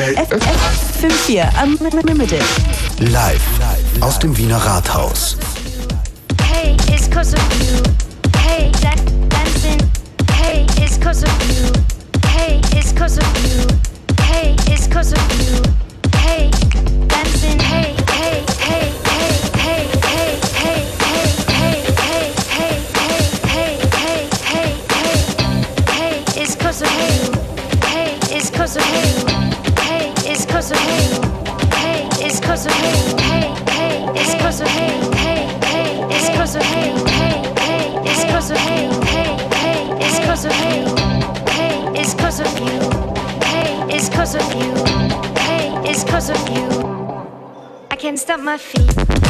F54 Unlimited. Live aus dem Wiener Rathaus. Hey, it's cause of you. Hey, that dancing. Hey, it's cause of you. Hey, it's cause of you. Hey, it's cause of you. Hey, dancing. Hey, hey, hey, hey, hey, hey, hey, hey. Hey, it's cause of you. Hey, it's cause of you. Hey, it's cause of. Hey. Hey, of. Hey, hey, of. Hey, hey, of. Hey, hey, of. Hey, of you. Hey, of you. Hey, of you. I can't stop my feet.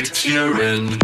Whatever state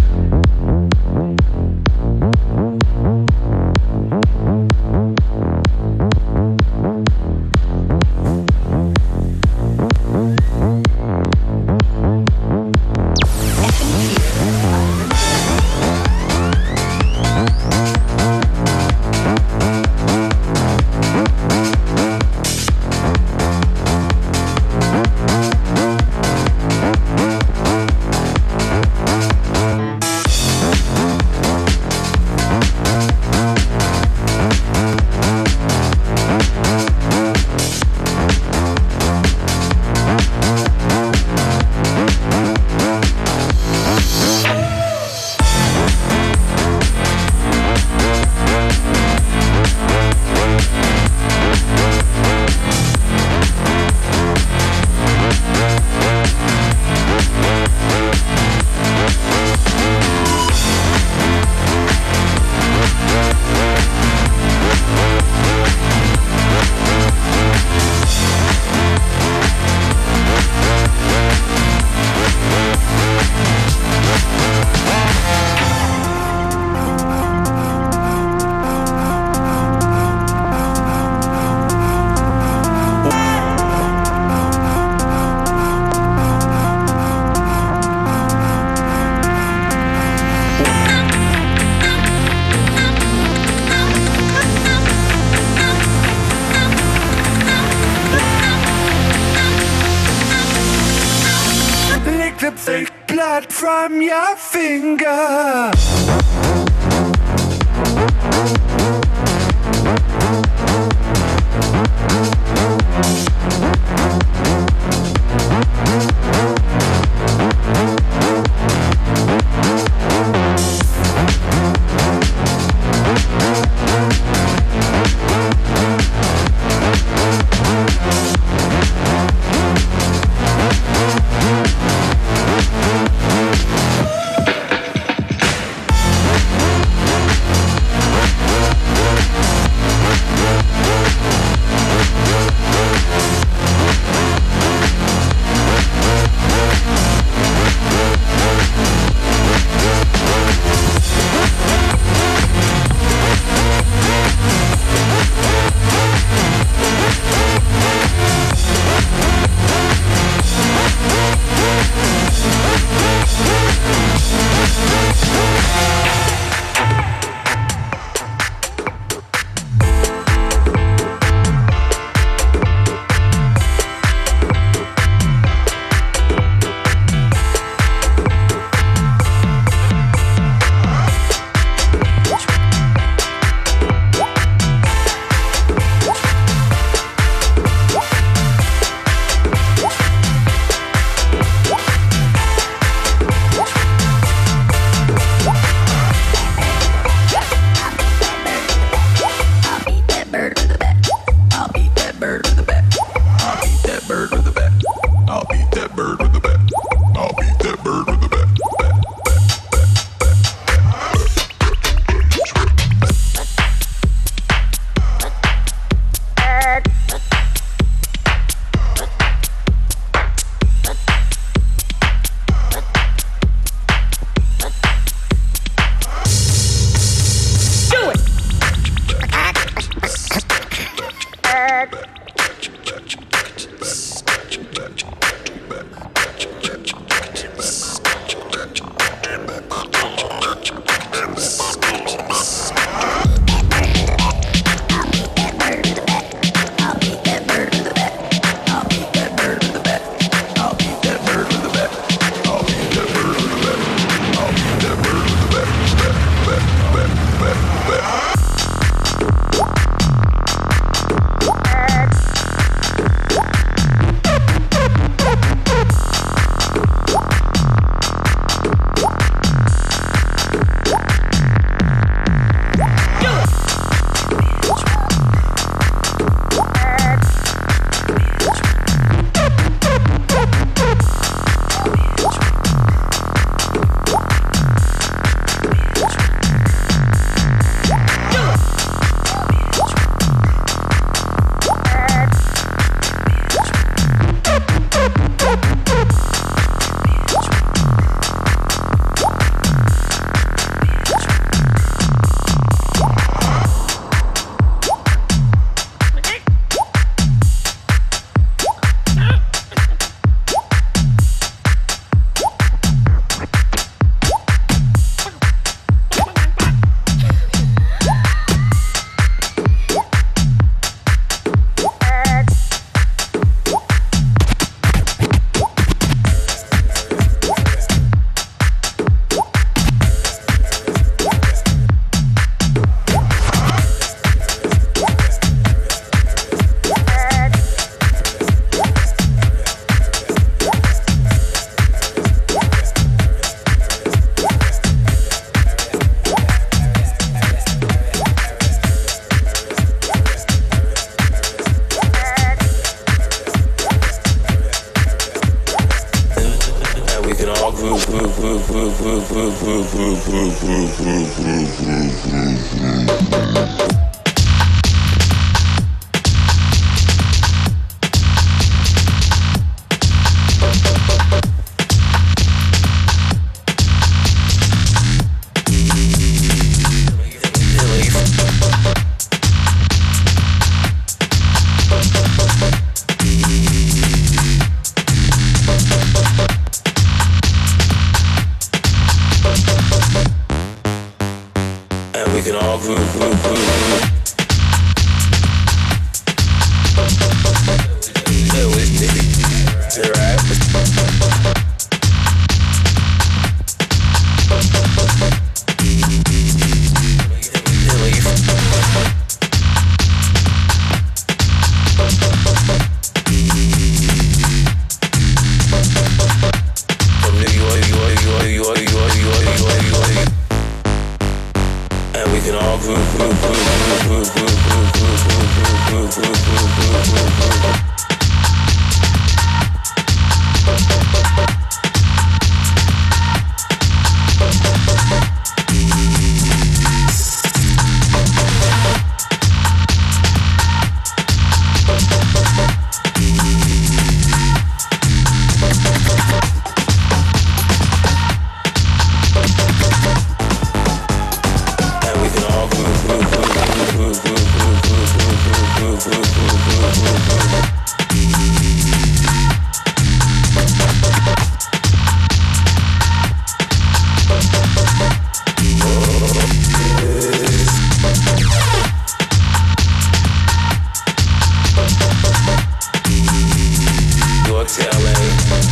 York to LA.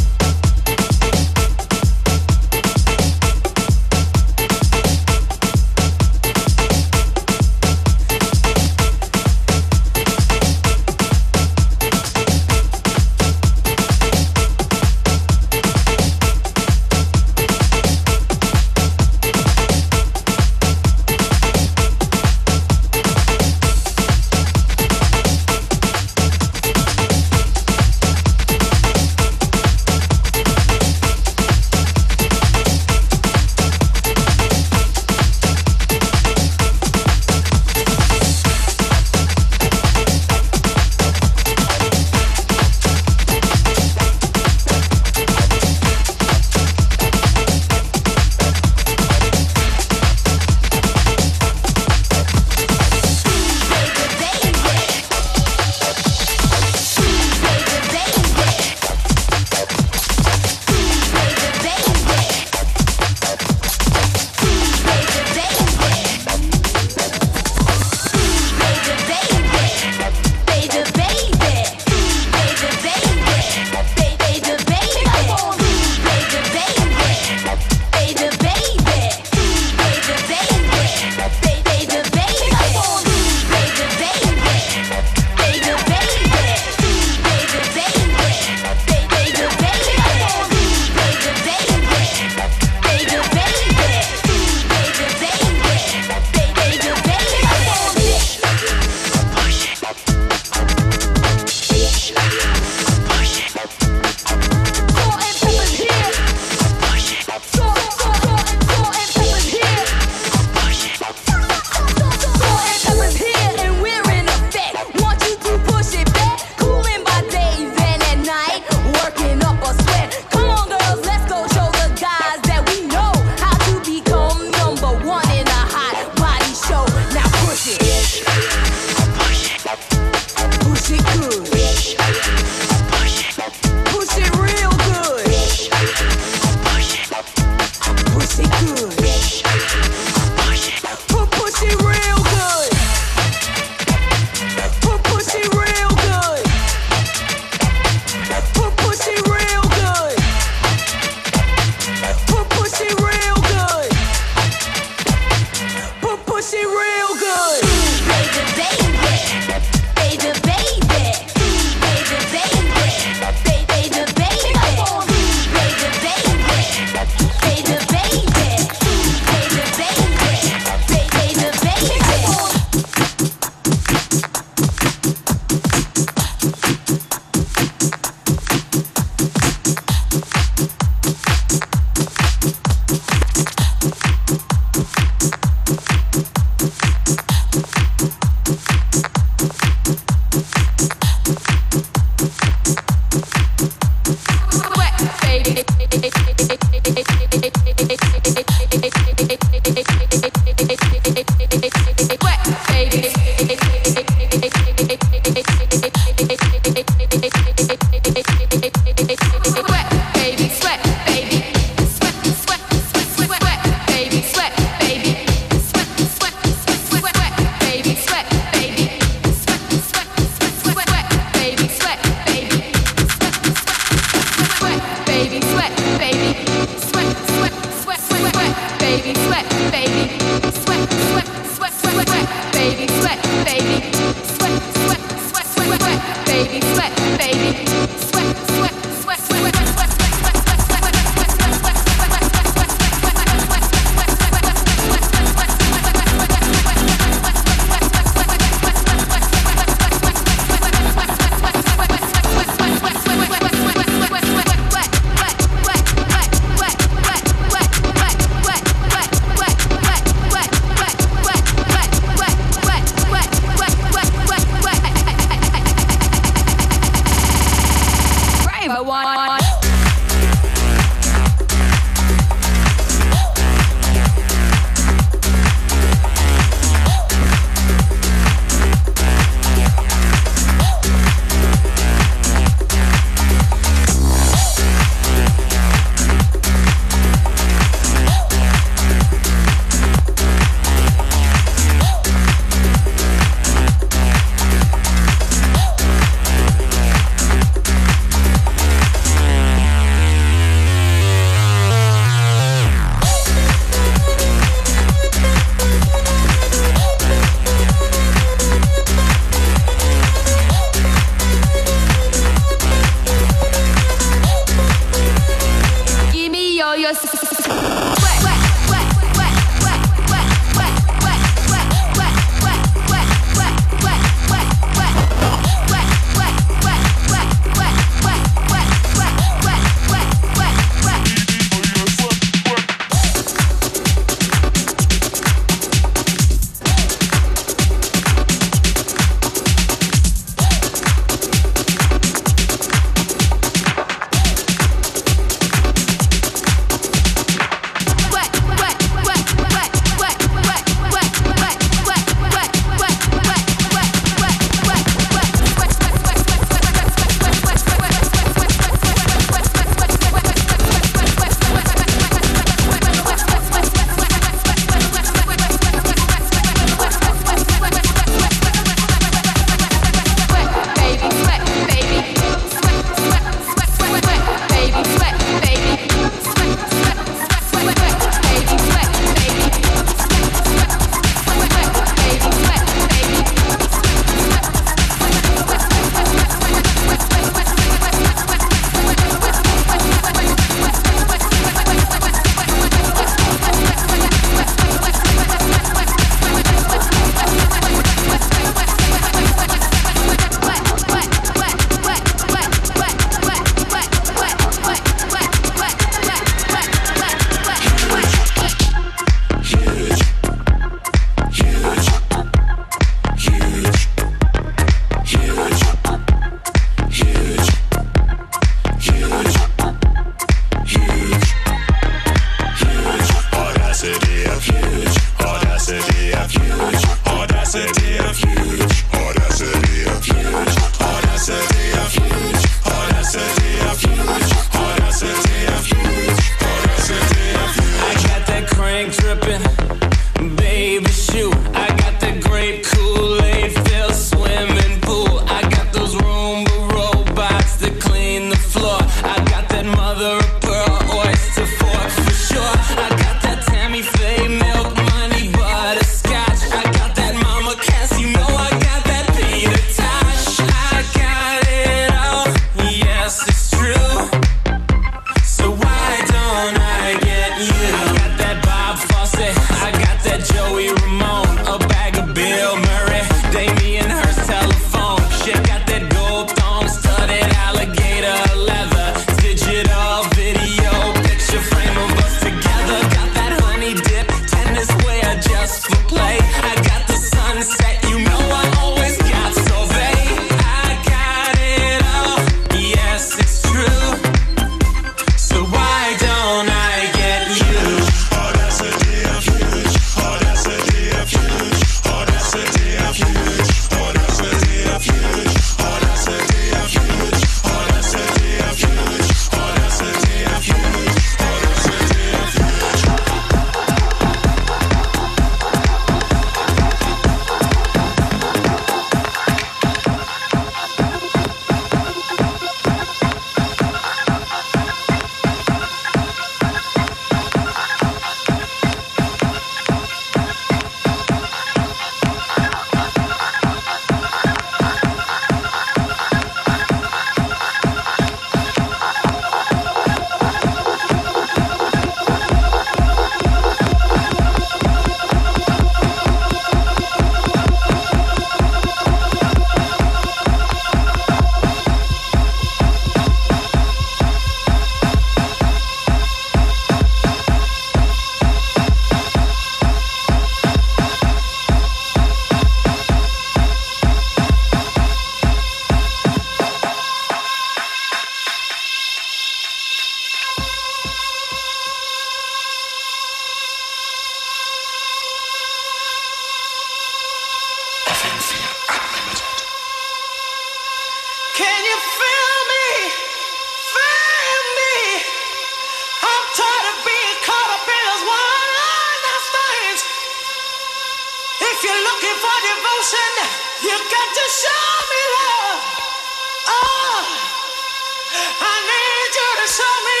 show me.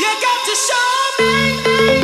You got to show me.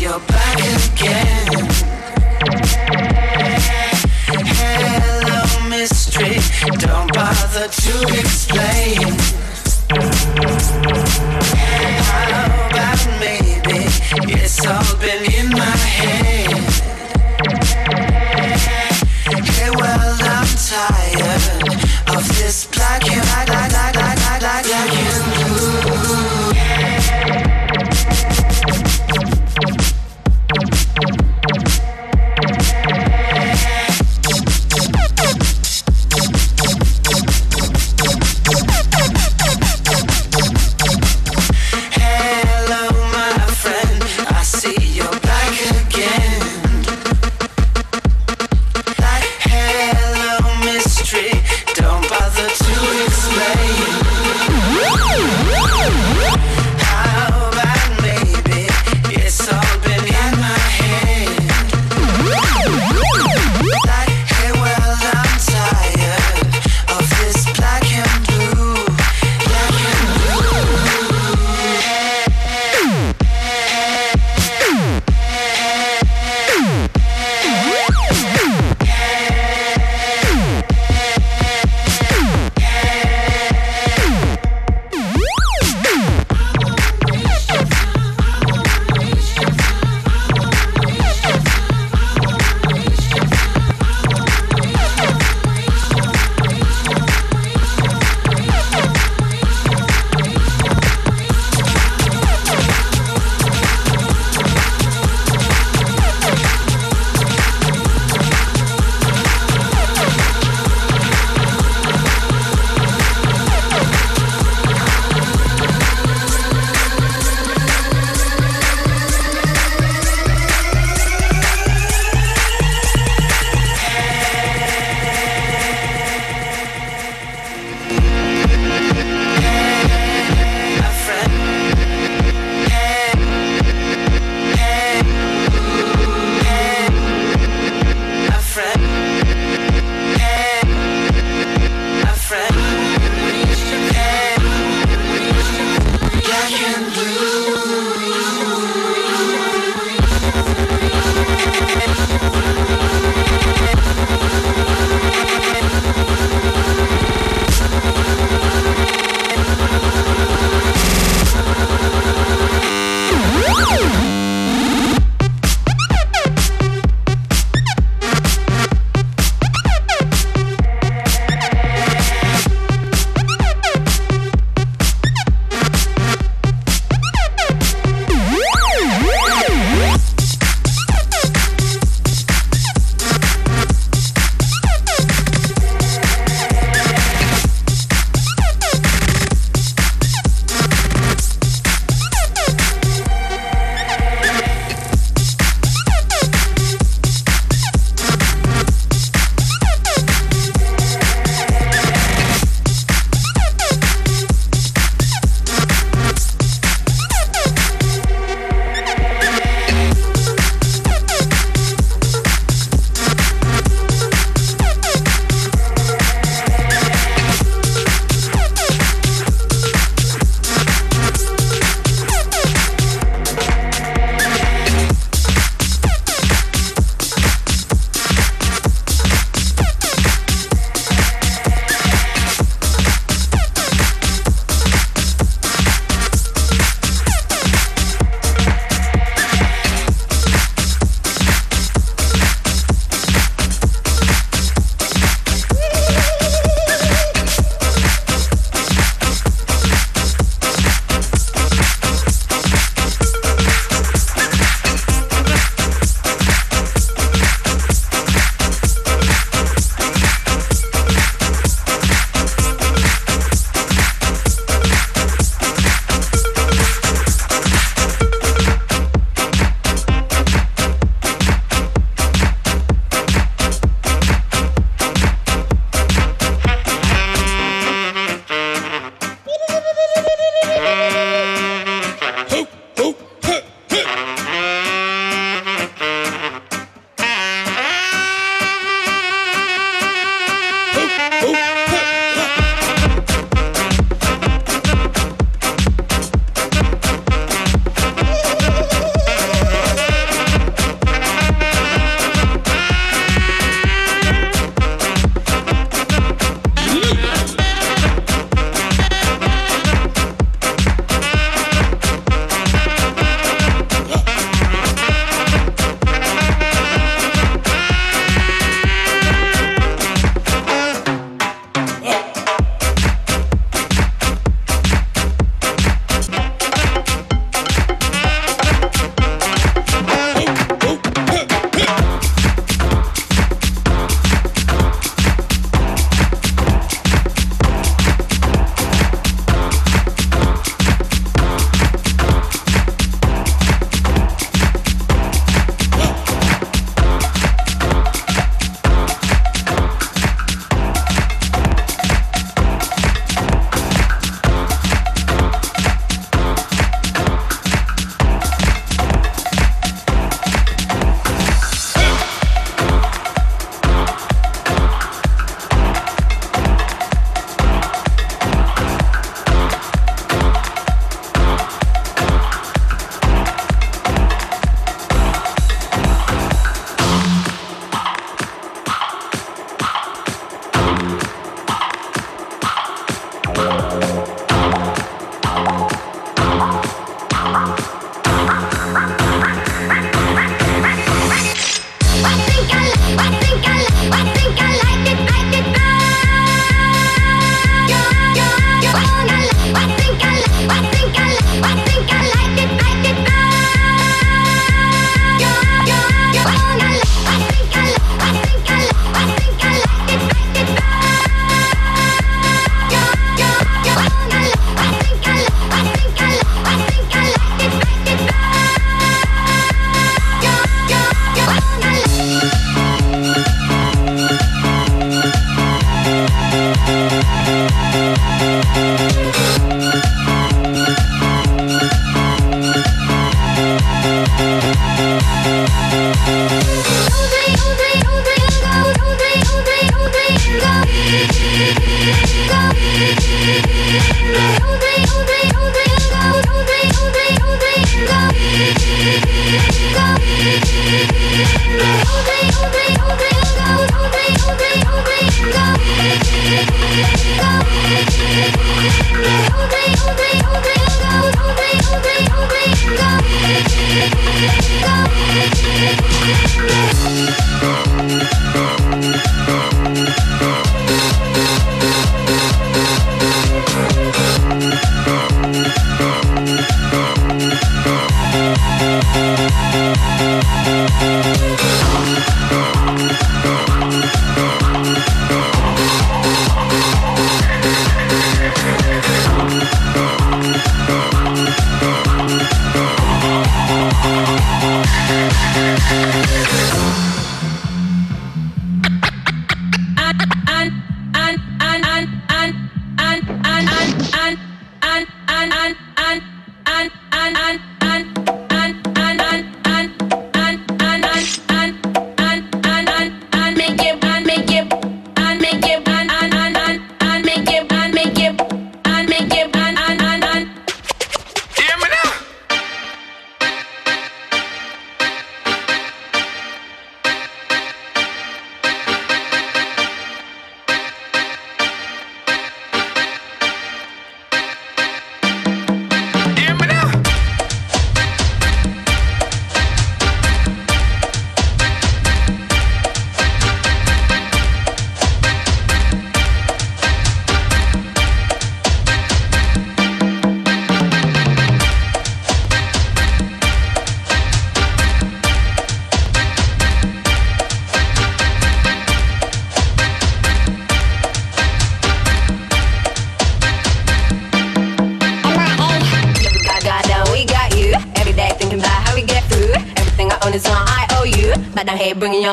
You're back again. Hello, mystery, don't bother to explain.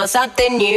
Something new.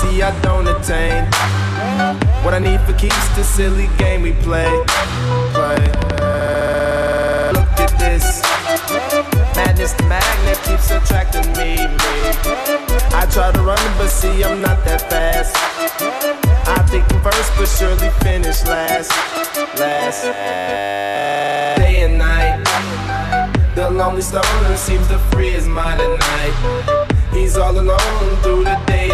See, I don't attain. What I need for keeps the silly game we play. play. Look at this. Madness, the magnet keeps attracting me, me. I try to run, but see, I'm not that fast. I think I'm first, but surely finish last. Last. Day and night. The lonely stoner seems to free his mind at night. He's all alone through the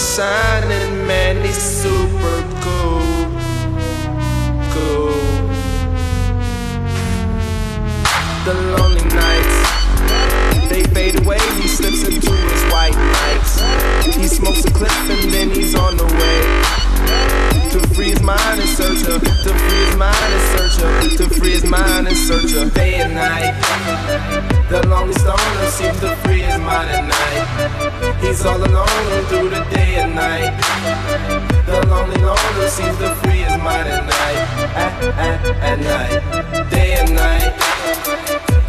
The sun is shining, man, is super cool. Cool. The lonely nights, they fade away, he slips into his white nights. He smokes a clip and then he's on the way. To free his mind and search her. To free his mind and search her. To free his mind and search her. Day and night. The lonely stoner seems to free his mind at night. He's all alone through the day and night. The lonely loner seems to free his mind at night. At, at, at night. Day and night.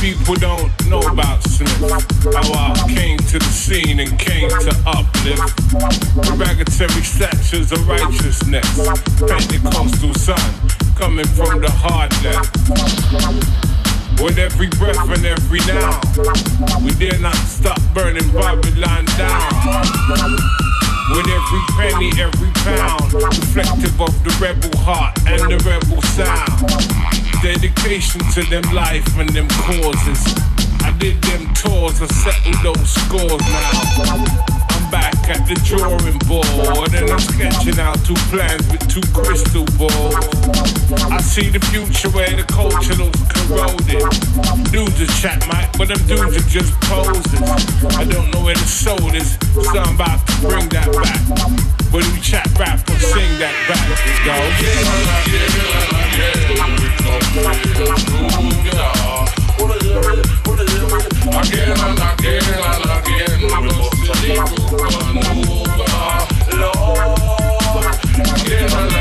people don't know about Smith. How I came to the scene and came to uplift. Derogatory statures of righteousness. Pentecostal sun coming from the left. With every breath and every now, we dare not stop burning Babylon down. With every penny, every pound, reflective of the rebel heart and the rebel sound. Dedication to them life and them causes. Did them tours, I settled those scores now. I'm back at the drawing board and I'm sketching out two plans with two crystal balls. I see the future where the culture looks corroded. Dudes are chat mic, but them dudes are just poses. I don't know where the soul is, so I'm about to bring that back. When we chat rap and sing that back, go. Again and again and Lord,